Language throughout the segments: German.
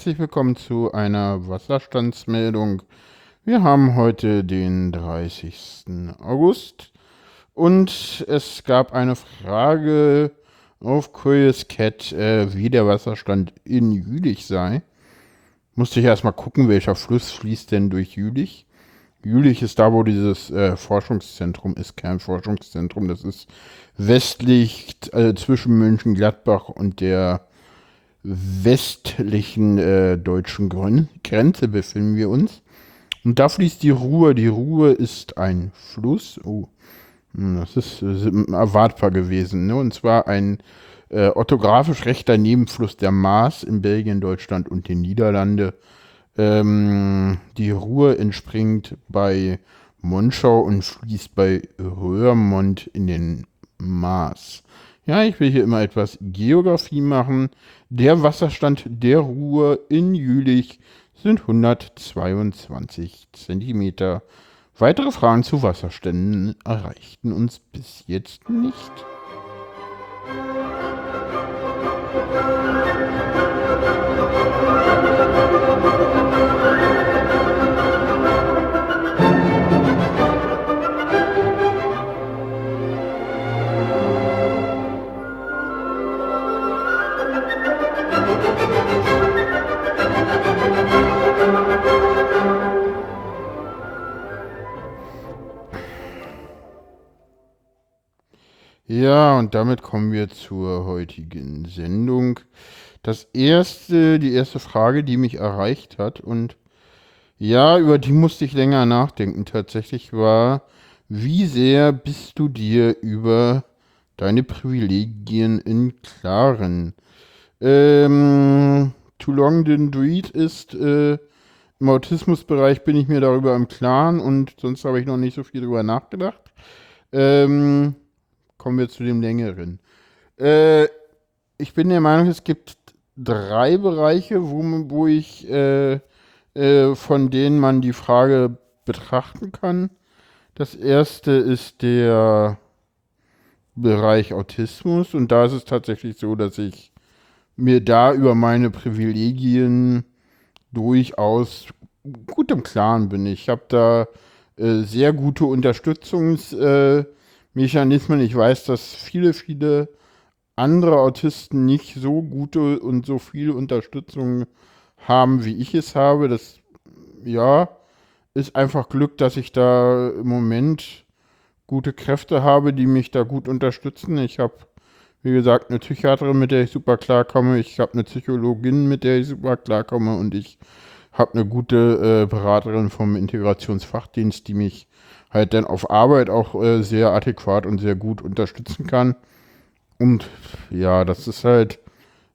Herzlich willkommen zu einer Wasserstandsmeldung. Wir haben heute den 30. August und es gab eine Frage auf Curious Cat, äh, wie der Wasserstand in Jülich sei. Musste ich erstmal gucken, welcher Fluss fließt denn durch Jülich. Jülich ist da, wo dieses äh, Forschungszentrum ist, Kernforschungszentrum. Das ist westlich äh, zwischen München-Gladbach und der westlichen äh, deutschen Gren Grenze befinden wir uns. Und da fließt die Ruhr. Die Ruhr ist ein Fluss. Oh, hm, das ist, ist erwartbar gewesen. Ne? Und zwar ein äh, orthografisch rechter Nebenfluss der Maas in Belgien, Deutschland und den Niederlande. Ähm, die Ruhr entspringt bei Monschau und fließt bei Röhrmond in den Maas. Ja, ich will hier immer etwas Geografie machen. Der Wasserstand der Ruhr in Jülich sind 122 Zentimeter. Weitere Fragen zu Wasserständen erreichten uns bis jetzt nicht. Und damit kommen wir zur heutigen Sendung. Das erste, die erste Frage, die mich erreicht hat und ja, über die musste ich länger nachdenken tatsächlich, war, wie sehr bist du dir über deine Privilegien im Klaren? Ähm, Too Long Didn't Read ist, äh, im Autismusbereich bin ich mir darüber im Klaren und sonst habe ich noch nicht so viel darüber nachgedacht. Ähm, kommen wir zu dem längeren. Äh, ich bin der Meinung, es gibt drei Bereiche, wo, wo ich äh, äh, von denen man die Frage betrachten kann. Das erste ist der Bereich Autismus und da ist es tatsächlich so, dass ich mir da über meine Privilegien durchaus gut im Klaren bin. Ich habe da äh, sehr gute Unterstützungs- äh, Mechanismen. Ich weiß, dass viele, viele andere Autisten nicht so gute und so viel Unterstützung haben, wie ich es habe. Das, ja, ist einfach Glück, dass ich da im Moment gute Kräfte habe, die mich da gut unterstützen. Ich habe, wie gesagt, eine Psychiaterin, mit der ich super klarkomme. Ich habe eine Psychologin, mit der ich super klarkomme. Und ich habe eine gute äh, Beraterin vom Integrationsfachdienst, die mich halt dann auf Arbeit auch äh, sehr adäquat und sehr gut unterstützen kann. Und ja, das ist halt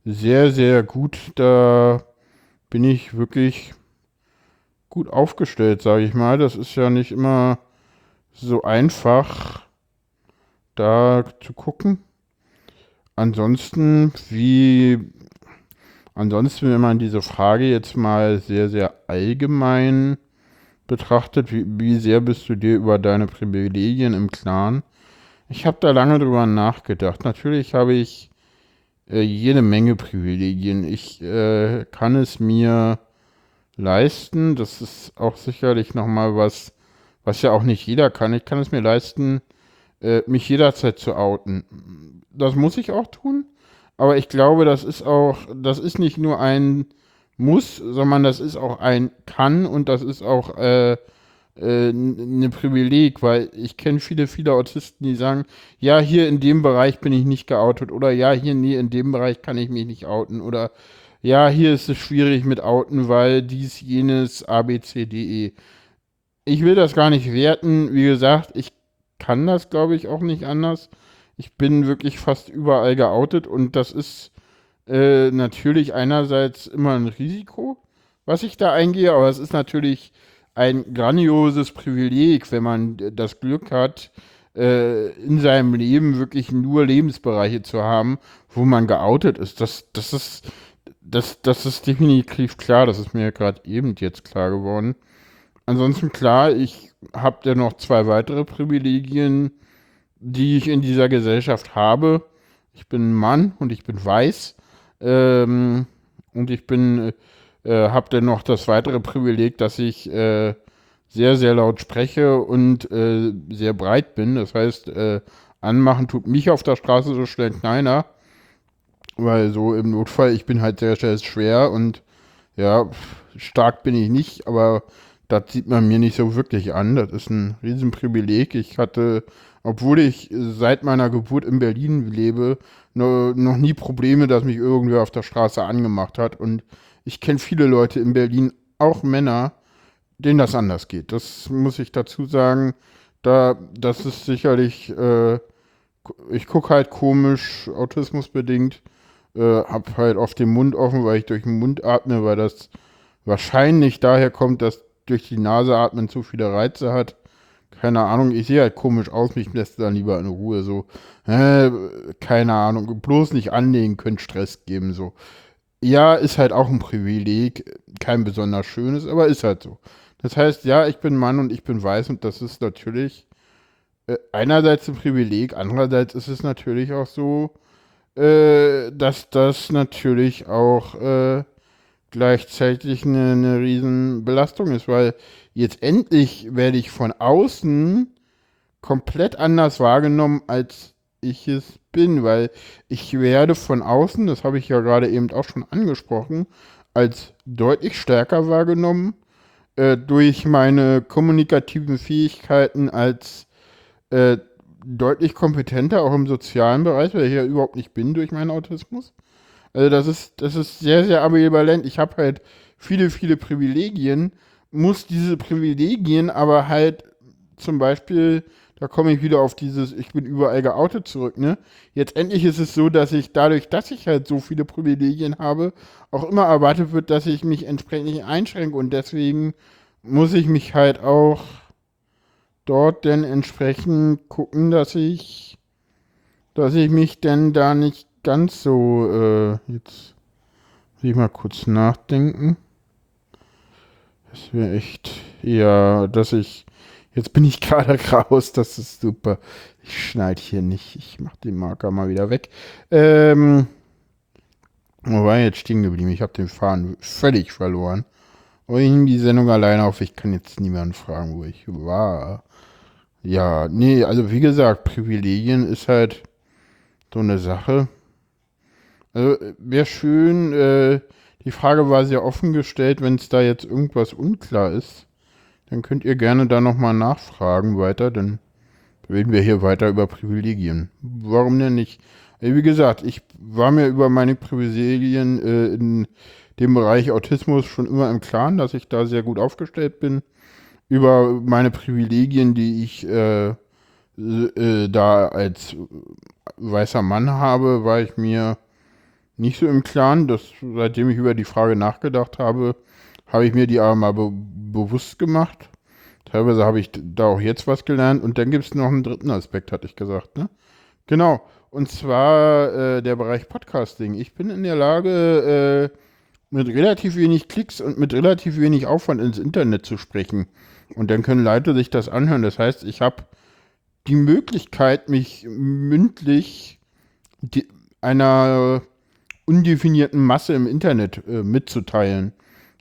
sehr, sehr gut. Da bin ich wirklich gut aufgestellt, sage ich mal. Das ist ja nicht immer so einfach, da zu gucken. Ansonsten, wie, ansonsten, wenn man diese Frage jetzt mal sehr, sehr allgemein betrachtet, wie, wie sehr bist du dir über deine Privilegien im Klaren? Ich habe da lange drüber nachgedacht. Natürlich habe ich äh, jede Menge Privilegien. Ich äh, kann es mir leisten. Das ist auch sicherlich nochmal was, was ja auch nicht jeder kann. Ich kann es mir leisten, äh, mich jederzeit zu outen. Das muss ich auch tun. Aber ich glaube, das ist auch, das ist nicht nur ein muss, sondern das ist auch ein kann und das ist auch äh, äh, eine Privileg, weil ich kenne viele, viele Autisten, die sagen, ja, hier in dem Bereich bin ich nicht geoutet oder ja, hier nee, in dem Bereich kann ich mich nicht outen oder ja, hier ist es schwierig mit outen, weil dies, jenes, A, B, C, D, E. Ich will das gar nicht werten. Wie gesagt, ich kann das, glaube ich, auch nicht anders. Ich bin wirklich fast überall geoutet und das ist äh, natürlich einerseits immer ein Risiko, was ich da eingehe, aber es ist natürlich ein grandioses Privileg, wenn man das Glück hat, äh, in seinem Leben wirklich nur Lebensbereiche zu haben, wo man geoutet ist. Das, das ist, das, das ist definitiv klar, das ist mir gerade eben jetzt klar geworden. Ansonsten klar, ich habe ja noch zwei weitere Privilegien, die ich in dieser Gesellschaft habe. Ich bin ein Mann und ich bin weiß. Ähm, Und ich bin, äh, habe dann noch das weitere Privileg, dass ich äh, sehr, sehr laut spreche und äh, sehr breit bin. Das heißt, äh, anmachen tut mich auf der Straße so schnell kleiner. Weil so im Notfall, ich bin halt sehr, sehr schwer und ja, stark bin ich nicht, aber das sieht man mir nicht so wirklich an. Das ist ein Riesenprivileg. Ich hatte, obwohl ich seit meiner Geburt in Berlin lebe, no, noch nie Probleme, dass mich irgendwer auf der Straße angemacht hat. Und ich kenne viele Leute in Berlin, auch Männer, denen das anders geht. Das muss ich dazu sagen. Da, das ist sicherlich, äh, ich gucke halt komisch, autismusbedingt, äh, hab halt oft den Mund offen, weil ich durch den Mund atme, weil das wahrscheinlich daher kommt, dass durch die Nase atmen zu viele Reize hat. Keine Ahnung, ich sehe halt komisch aus, mich lässt dann lieber in Ruhe so. Äh, keine Ahnung, bloß nicht anlegen, könnte Stress geben so. Ja, ist halt auch ein Privileg, kein besonders schönes, aber ist halt so. Das heißt, ja, ich bin Mann und ich bin weiß und das ist natürlich äh, einerseits ein Privileg, andererseits ist es natürlich auch so, äh, dass das natürlich auch äh, gleichzeitig eine, eine Riesenbelastung ist, weil jetzt endlich werde ich von außen komplett anders wahrgenommen, als ich es bin, weil ich werde von außen, das habe ich ja gerade eben auch schon angesprochen, als deutlich stärker wahrgenommen äh, durch meine kommunikativen Fähigkeiten als äh, deutlich kompetenter, auch im sozialen Bereich, weil ich ja überhaupt nicht bin durch meinen Autismus. Also das ist, das ist sehr, sehr ambivalent. Ich habe halt viele, viele Privilegien, muss diese Privilegien aber halt zum Beispiel, da komme ich wieder auf dieses, ich bin überall geoutet zurück, ne? Jetzt endlich ist es so, dass ich dadurch, dass ich halt so viele Privilegien habe, auch immer erwartet wird, dass ich mich entsprechend einschränke und deswegen muss ich mich halt auch dort denn entsprechend gucken, dass ich, dass ich mich denn da nicht ganz so, äh, jetzt will ich mal kurz nachdenken. Das wäre echt, ja, dass ich, jetzt bin ich gerade raus, das ist super. Ich schneide hier nicht, ich mache den Marker mal wieder weg. Ähm, wo war jetzt stehen geblieben? Ich habe den Faden völlig verloren. Und ich nehme die Sendung alleine auf, ich kann jetzt niemanden fragen, wo ich war. Ja, nee, also wie gesagt, Privilegien ist halt so eine Sache. Also wäre schön, äh, die Frage war sehr offen gestellt, wenn es da jetzt irgendwas unklar ist, dann könnt ihr gerne da nochmal nachfragen weiter, dann reden wir hier weiter über Privilegien. Warum denn nicht? Wie gesagt, ich war mir über meine Privilegien äh, in dem Bereich Autismus schon immer im Klaren, dass ich da sehr gut aufgestellt bin. Über meine Privilegien, die ich äh, äh, da als weißer Mann habe, war ich mir nicht so im Klaren. Dass, seitdem ich über die Frage nachgedacht habe, habe ich mir die aber mal be bewusst gemacht. Teilweise habe ich da auch jetzt was gelernt. Und dann gibt es noch einen dritten Aspekt, hatte ich gesagt. Ne? Genau. Und zwar äh, der Bereich Podcasting. Ich bin in der Lage, äh, mit relativ wenig Klicks und mit relativ wenig Aufwand ins Internet zu sprechen. Und dann können Leute sich das anhören. Das heißt, ich habe die Möglichkeit, mich mündlich einer undefinierten Masse im Internet äh, mitzuteilen.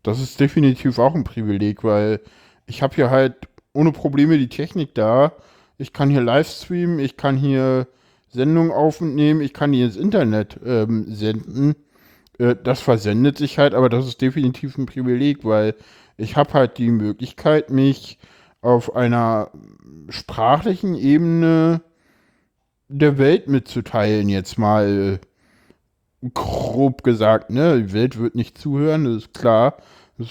Das ist definitiv auch ein Privileg, weil ich habe hier halt ohne Probleme die Technik da. Ich kann hier Livestreamen, ich kann hier Sendungen aufnehmen, ich kann die ins Internet ähm, senden. Äh, das versendet sich halt, aber das ist definitiv ein Privileg, weil ich habe halt die Möglichkeit, mich auf einer sprachlichen Ebene der Welt mitzuteilen, jetzt mal grob gesagt, ne, die Welt wird nicht zuhören, das ist klar. Es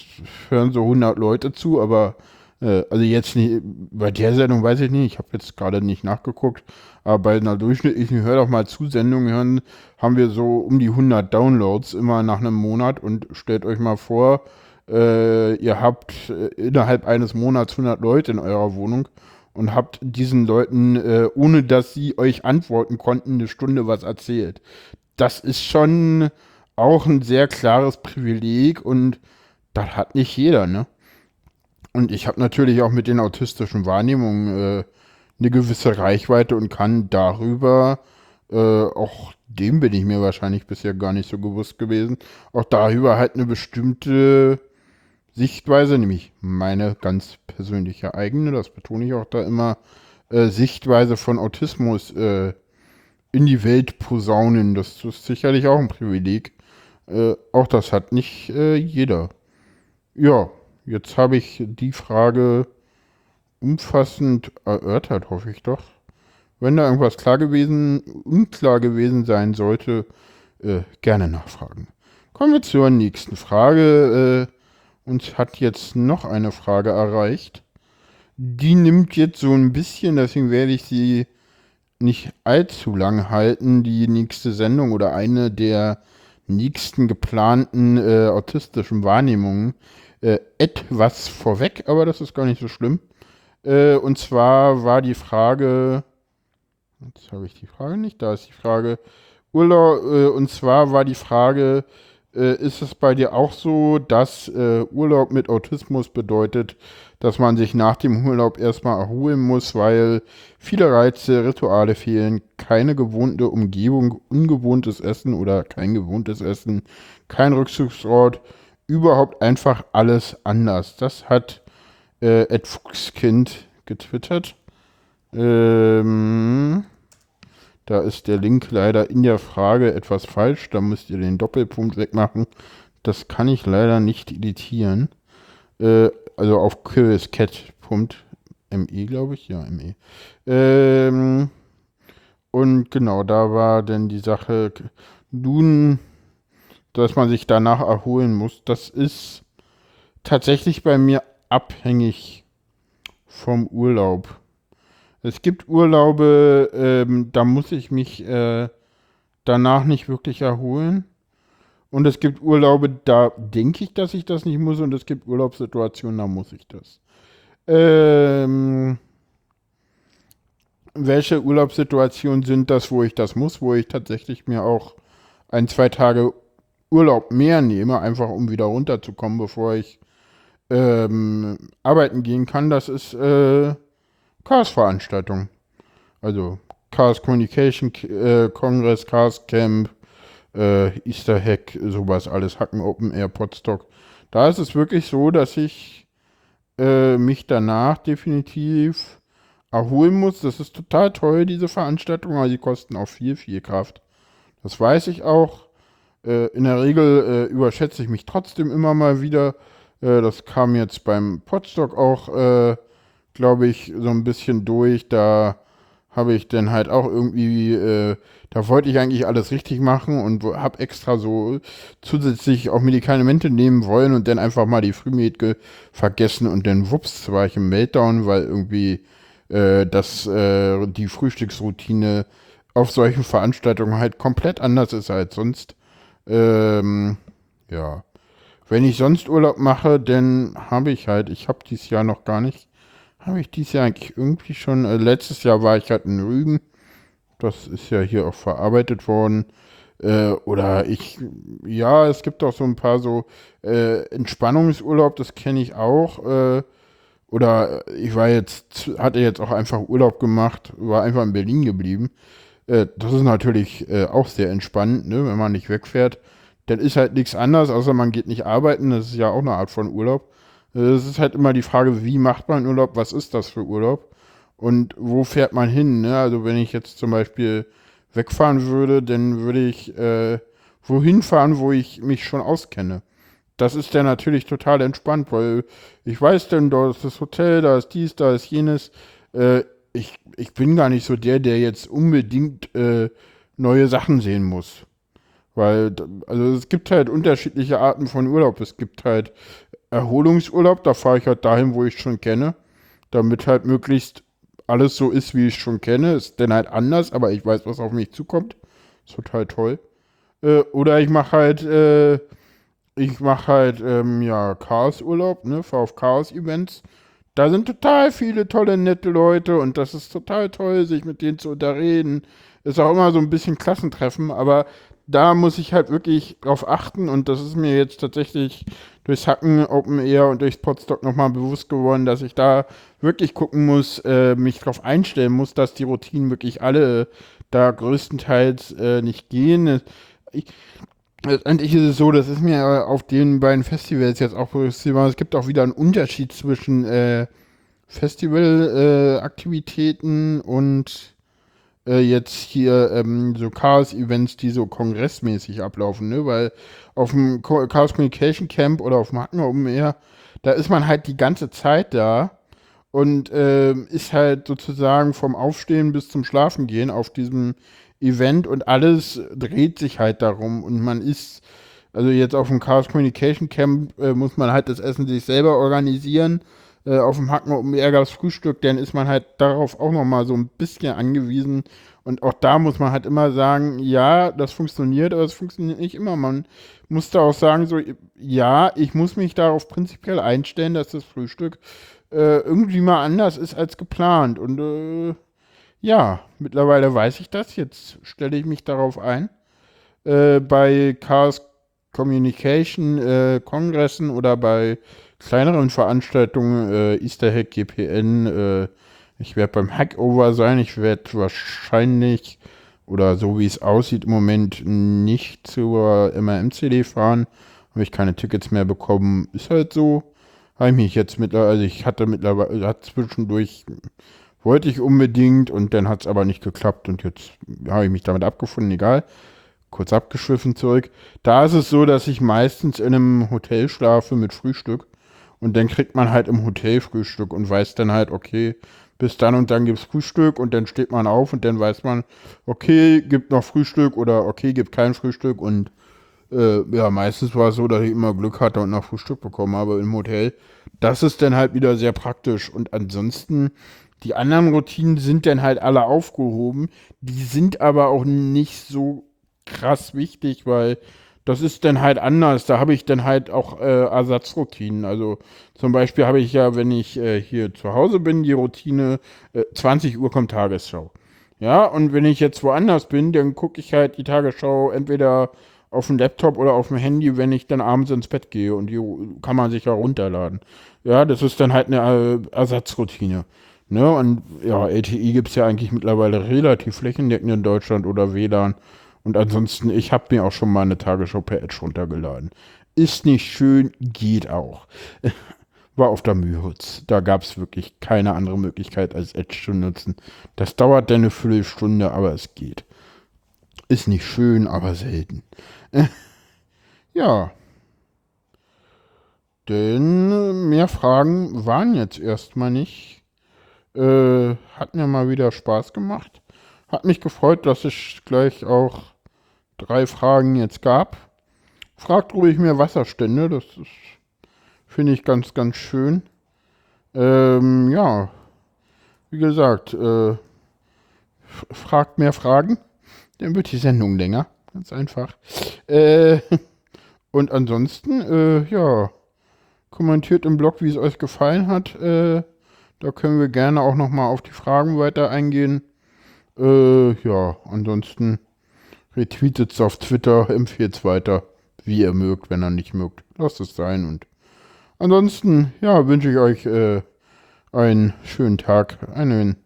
hören so 100 Leute zu, aber äh, also jetzt nicht, bei der Sendung weiß ich nicht, ich habe jetzt gerade nicht nachgeguckt, aber bei einer durchschnittlichen Hör doch mal zu Sendung hören, haben wir so um die 100 Downloads immer nach einem Monat und stellt euch mal vor, äh, ihr habt äh, innerhalb eines Monats 100 Leute in eurer Wohnung und habt diesen Leuten, äh, ohne dass sie euch antworten konnten, eine Stunde was erzählt das ist schon auch ein sehr klares Privileg und das hat nicht jeder, ne? Und ich habe natürlich auch mit den autistischen Wahrnehmungen äh, eine gewisse Reichweite und kann darüber Äh, auch dem bin ich mir wahrscheinlich bisher gar nicht so gewusst gewesen. Auch darüber halt eine bestimmte Sichtweise, nämlich meine ganz persönliche eigene, das betone ich auch da immer, äh, Sichtweise von Autismus äh, in die Welt posaunen. Das ist sicherlich auch ein Privileg. Äh, auch das hat nicht äh, jeder. Ja, jetzt habe ich die Frage umfassend erörtert, hoffe ich doch. Wenn da irgendwas klar gewesen, unklar gewesen sein sollte, äh, gerne nachfragen. Kommen wir zur nächsten Frage. Äh, uns hat jetzt noch eine Frage erreicht. Die nimmt jetzt so ein bisschen, deswegen werde ich sie nicht allzu lang halten, die nächste Sendung oder eine der nächsten geplanten äh, autistischen Wahrnehmungen äh, etwas vorweg, aber das ist gar nicht so schlimm. Äh, und zwar war die Frage, jetzt habe ich die Frage nicht, da ist die Frage, Urlaub, äh, und zwar war die Frage, äh, ist es bei dir auch so, dass äh, Urlaub mit Autismus bedeutet, dass man sich nach dem Urlaub erstmal erholen muss, weil viele Reize, Rituale fehlen, keine gewohnte Umgebung, ungewohntes Essen oder kein gewohntes Essen, kein Rückzugsort, überhaupt einfach alles anders. Das hat äh, Ed Fuchskind getwittert. Ähm, da ist der Link leider in der Frage etwas falsch. Da müsst ihr den Doppelpunkt wegmachen. Das kann ich leider nicht editieren. Äh, also auf curiouscat.me, glaube ich. Ja, ME. Ähm, und genau, da war dann die Sache, nun, dass man sich danach erholen muss. Das ist tatsächlich bei mir abhängig vom Urlaub. Es gibt Urlaube, ähm, da muss ich mich äh, danach nicht wirklich erholen. Und es gibt Urlaube, da denke ich, dass ich das nicht muss. Und es gibt Urlaubssituationen, da muss ich das. Ähm, welche Urlaubssituationen sind das, wo ich das muss, wo ich tatsächlich mir auch ein, zwei Tage Urlaub mehr nehme, einfach um wieder runterzukommen, bevor ich ähm, arbeiten gehen kann, das ist äh, Chaos-Veranstaltung. Also Chaos Communication äh, Congress, Chaos Camp, äh, Easter Hack, sowas alles, Hacken Open Air, Podstock. Da ist es wirklich so, dass ich äh, mich danach definitiv erholen muss. Das ist total toll, diese Veranstaltung, aber die kosten auch viel, viel Kraft. Das weiß ich auch. Äh, in der Regel äh, überschätze ich mich trotzdem immer mal wieder. Äh, das kam jetzt beim Podstock auch, äh, glaube ich, so ein bisschen durch. Da habe ich dann halt auch irgendwie, äh, da wollte ich eigentlich alles richtig machen und habe extra so zusätzlich auch Medikamente nehmen wollen und dann einfach mal die Frühmed vergessen und dann wups, war ich im Meltdown, weil irgendwie äh, das, äh, die Frühstücksroutine auf solchen Veranstaltungen halt komplett anders ist als sonst. Ähm, ja. Wenn ich sonst Urlaub mache, dann habe ich halt, ich habe dieses Jahr noch gar nicht, habe ich dieses Jahr eigentlich irgendwie schon, äh, letztes Jahr war ich halt in Rügen, das ist ja hier auch verarbeitet worden. Äh, oder ich, ja, es gibt auch so ein paar so äh, Entspannungsurlaub, das kenne ich auch. Äh, oder ich war jetzt, hatte jetzt auch einfach Urlaub gemacht, war einfach in Berlin geblieben. Äh, das ist natürlich äh, auch sehr entspannend, ne, wenn man nicht wegfährt dann ist halt nichts anderes, außer man geht nicht arbeiten. Das ist ja auch eine Art von Urlaub. Es ist halt immer die Frage, wie macht man Urlaub? Was ist das für Urlaub? Und wo fährt man hin? Ne? Also wenn ich jetzt zum Beispiel wegfahren würde, dann würde ich äh, wohin fahren, wo ich mich schon auskenne. Das ist dann natürlich total entspannt, weil ich weiß dann, da ist das Hotel, da ist dies, da ist jenes. Äh, ich, ich bin gar nicht so der, der jetzt unbedingt äh, neue Sachen sehen muss. Weil, also es gibt halt unterschiedliche Arten von Urlaub. Es gibt halt Erholungsurlaub, da fahre ich halt dahin, wo ich schon kenne, damit halt möglichst alles so ist, wie ich schon kenne. Ist dann halt anders, aber ich weiß, was auf mich zukommt. Ist total toll. Äh, oder ich mache halt, äh, ich mache halt, ähm, ja, Chaos-Urlaub, ne, fahre auf Chaos-Events. Da sind total viele tolle, nette Leute und das ist total toll, sich mit denen zu unterreden. Ist auch immer so ein bisschen Klassentreffen, aber da muss ich halt wirklich drauf achten und das ist mir jetzt tatsächlich durchs Hacken Open Air und durchs Podstock nochmal bewusst geworden, dass ich da wirklich gucken muss, äh, mich drauf einstellen muss, dass die Routinen wirklich alle da größtenteils äh, nicht gehen. Ich, letztendlich ist es so, das ist mir auf den beiden Festivals jetzt auch bewusst es gibt auch wieder einen Unterschied zwischen äh, Festivalaktivitäten äh, und äh, jetzt hier ähm, so Chaos-Events, die so kongressmäßig ablaufen, ne? Weil auf dem Chaos Communication Camp oder auf dem Hacken oben Meer, da ist man halt die ganze Zeit da und äh, ist halt sozusagen vom Aufstehen bis zum Schlafengehen auf diesem Event und alles dreht sich halt darum und man ist, also jetzt auf dem Chaos Communication Camp äh, muss man halt das Essen sich selber organisieren. Äh, auf dem Hacken um Ärgers Frühstück, dann ist man halt darauf auch nochmal so ein bisschen angewiesen. Und auch da muss man halt immer sagen, ja, das funktioniert, aber es funktioniert nicht immer. Man muss da auch sagen, so, ja, ich muss mich darauf prinzipiell einstellen, dass das Frühstück äh, irgendwie mal anders ist als geplant. Und äh, ja, mittlerweile weiß ich das. Jetzt stelle ich mich darauf ein. Äh, bei Chaos Communication äh, Kongressen oder bei kleineren Veranstaltungen, äh, Easter Hack, GPN, äh, ich werde beim Hackover sein. Ich werde wahrscheinlich oder so wie es aussieht im Moment nicht zur MRM-CD fahren. Habe ich keine Tickets mehr bekommen. Ist halt so habe ich mich jetzt mittlerweile, also ich hatte mittlerweile, hat zwischendurch, wollte ich unbedingt und dann hat es aber nicht geklappt und jetzt habe ich mich damit abgefunden, egal. Kurz abgeschwiffen zurück. Da ist es so, dass ich meistens in einem Hotel schlafe mit Frühstück und dann kriegt man halt im Hotel Frühstück und weiß dann halt, okay, bis dann und dann gibt es Frühstück und dann steht man auf und dann weiß man, okay, gibt noch Frühstück oder okay, gibt kein Frühstück und äh, ja, meistens war es so, dass ich immer Glück hatte und noch Frühstück bekommen habe im Hotel. Das ist dann halt wieder sehr praktisch. Und ansonsten, die anderen Routinen sind dann halt alle aufgehoben. Die sind aber auch nicht so krass wichtig, weil das ist dann halt anders. Da habe ich dann halt auch äh, Ersatzroutinen. Also zum Beispiel habe ich ja, wenn ich äh, hier zu Hause bin, die Routine, äh, 20 Uhr kommt Tagesschau. Ja, und wenn ich jetzt woanders bin, dann gucke ich halt die Tagesschau entweder auf dem Laptop oder auf dem Handy, wenn ich dann abends ins Bett gehe und die kann man sich ja runterladen. Ja, das ist dann halt eine äh, Ersatzroutine. Ne? Und ja, LTE gibt es ja eigentlich mittlerweile relativ flächendeckend in Deutschland oder WLAN. Und ansonsten, ich habe mir auch schon mal eine Tagesschau per Edge runtergeladen. Ist nicht schön, geht auch. War auf der Mühhutz. Da gab es wirklich keine andere Möglichkeit, als Edge zu nutzen. Das dauert dann eine Viertelstunde, aber es geht. Ist nicht schön, aber selten. ja. Denn mehr Fragen waren jetzt erstmal nicht. Äh, hat mir mal wieder Spaß gemacht. Hat mich gefreut, dass es gleich auch drei Fragen jetzt gab. Fragt ruhig mehr Wasserstände, das finde ich ganz, ganz schön. Ähm, ja, wie gesagt, äh, fragt mehr Fragen, dann wird die Sendung länger. Ganz einfach. Äh, und ansonsten, äh, ja, kommentiert im Blog, wie es euch gefallen hat. Äh, da können wir gerne auch nochmal auf die Fragen weiter eingehen. Äh, ja, ansonsten retweetet es auf Twitter, empfiehlt es weiter, wie ihr mögt. Wenn ihr nicht mögt, lasst es sein. Und ansonsten, ja, wünsche ich euch äh, einen schönen Tag, einen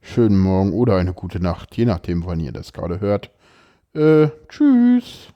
schönen Morgen oder eine gute Nacht, je nachdem, wann ihr das gerade hört. Äh, tschüss.